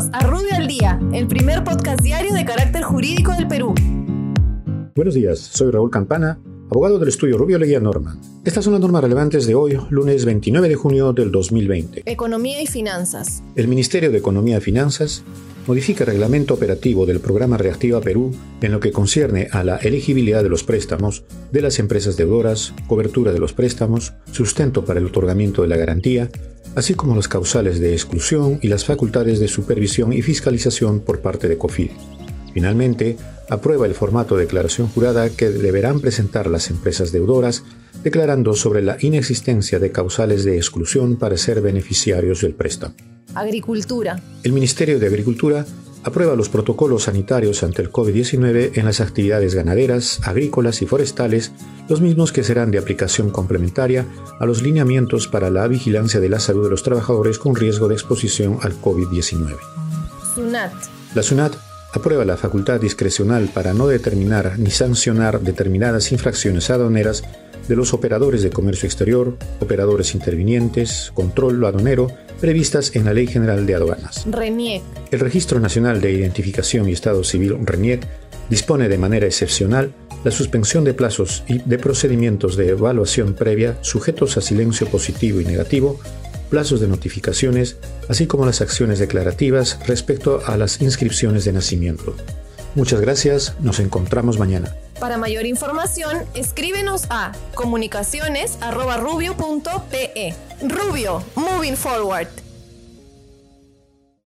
Bienvenidos a Rubio al Día, el primer podcast diario de carácter jurídico del Perú. Buenos días, soy Raúl Campana, abogado del estudio Rubio Leguía Norman. Estas son las normas relevantes de hoy, lunes 29 de junio del 2020. Economía y finanzas. El Ministerio de Economía y Finanzas modifica el reglamento operativo del programa Reactiva Perú en lo que concierne a la elegibilidad de los préstamos de las empresas deudoras, cobertura de los préstamos, sustento para el otorgamiento de la garantía, así como las causales de exclusión y las facultades de supervisión y fiscalización por parte de COFID. Finalmente, aprueba el formato de declaración jurada que deberán presentar las empresas deudoras, declarando sobre la inexistencia de causales de exclusión para ser beneficiarios del préstamo. Agricultura. El Ministerio de Agricultura aprueba los protocolos sanitarios ante el COVID-19 en las actividades ganaderas, agrícolas y forestales, los mismos que serán de aplicación complementaria a los lineamientos para la vigilancia de la salud de los trabajadores con riesgo de exposición al COVID-19. SUNAT. La SUNAT aprueba la facultad discrecional para no determinar ni sancionar determinadas infracciones aduaneras de los operadores de comercio exterior, operadores intervinientes, control aduanero, previstas en la Ley General de Aduanas. RENIEC. El Registro Nacional de Identificación y Estado Civil RENIEC dispone de manera excepcional la suspensión de plazos y de procedimientos de evaluación previa sujetos a silencio positivo y negativo, plazos de notificaciones, así como las acciones declarativas respecto a las inscripciones de nacimiento. Muchas gracias, nos encontramos mañana. Para mayor información, escríbenos a comunicaciones.rubio.pe. Rubio, moving forward.